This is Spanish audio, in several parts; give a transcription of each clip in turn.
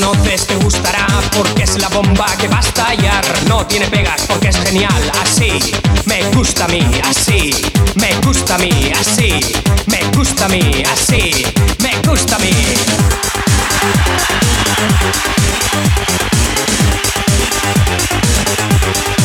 conoces te gustará porque es la bomba que va a estallar. No tiene pegas porque es genial. Así me gusta a mí, así me gusta a mí, así me gusta a mí, así me gusta a mí. Así, me gusta a mí.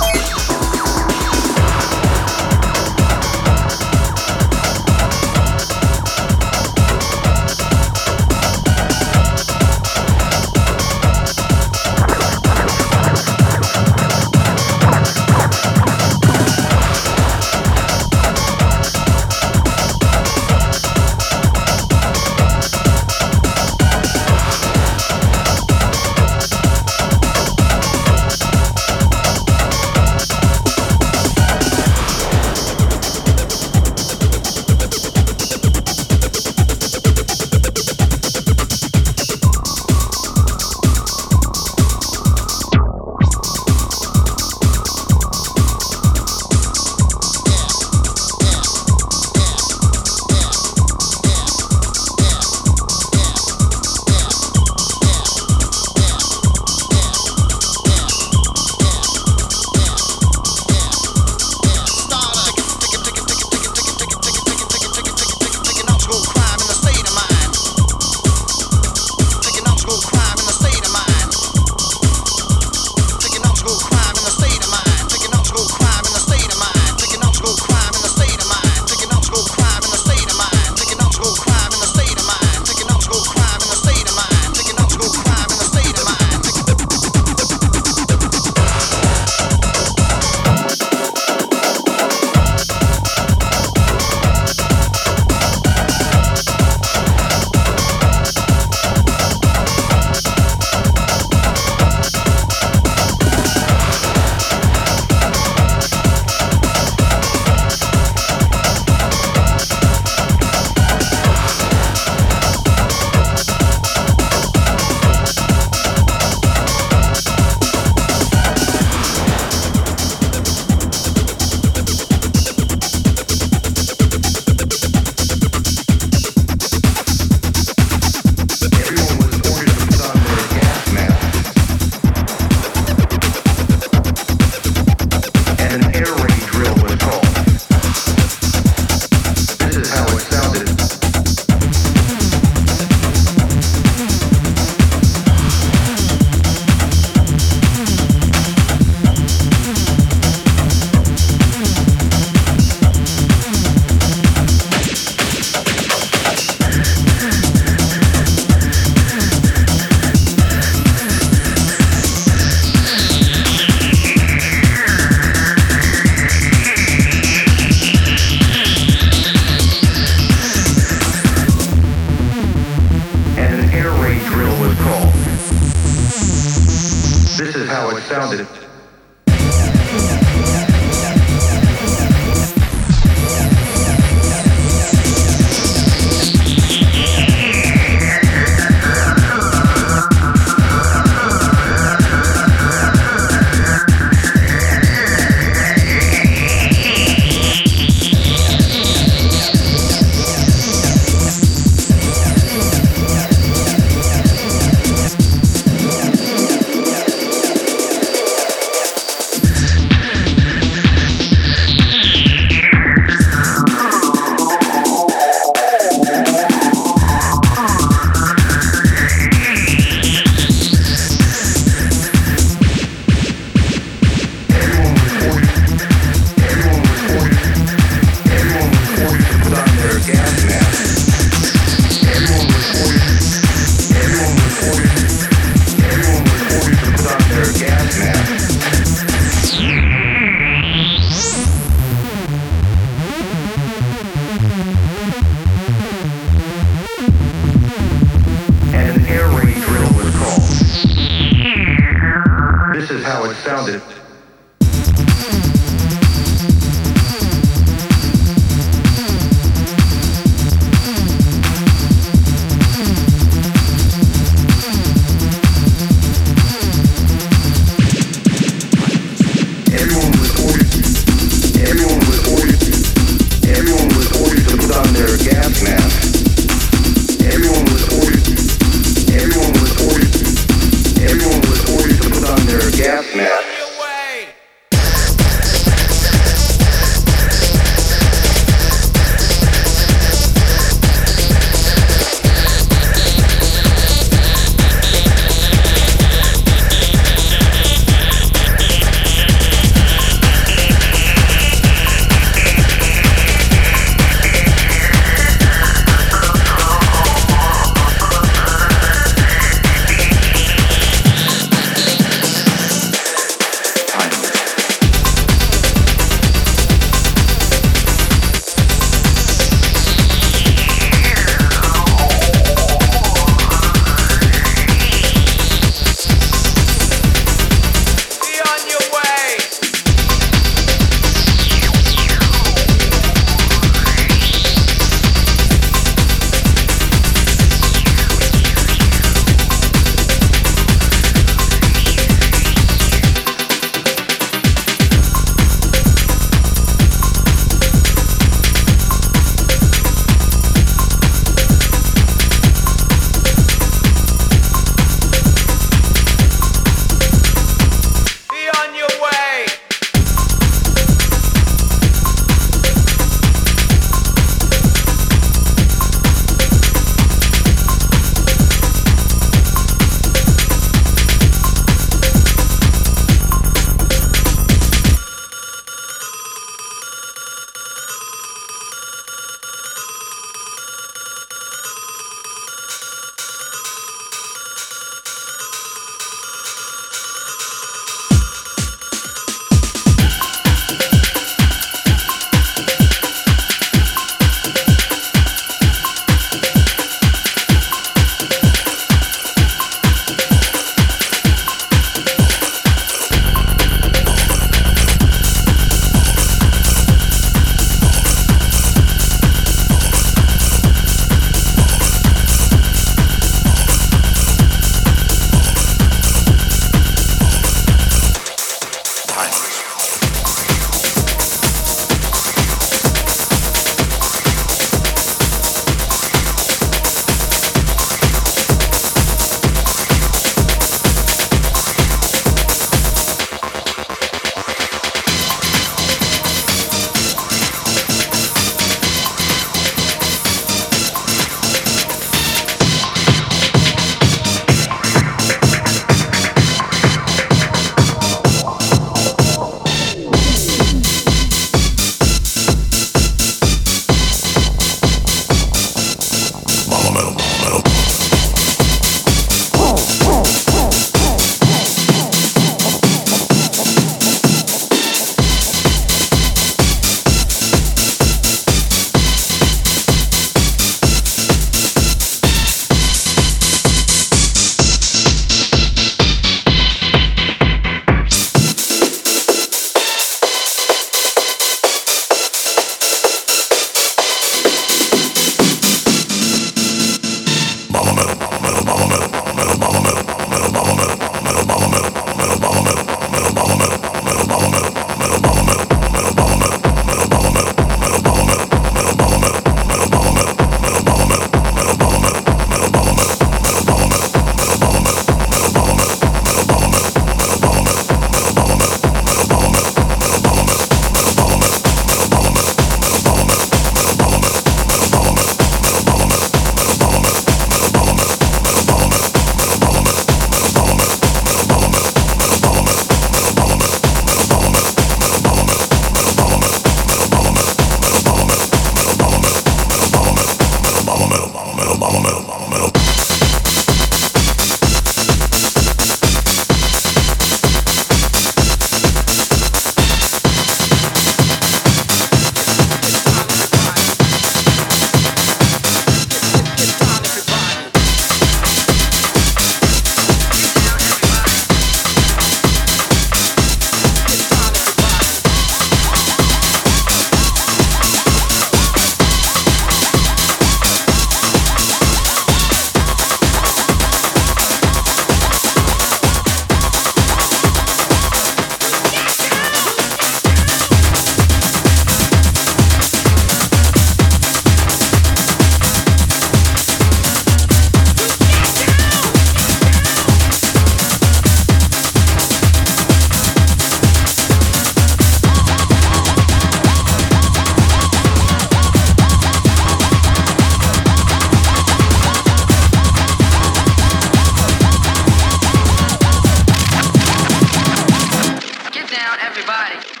everybody.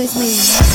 With me.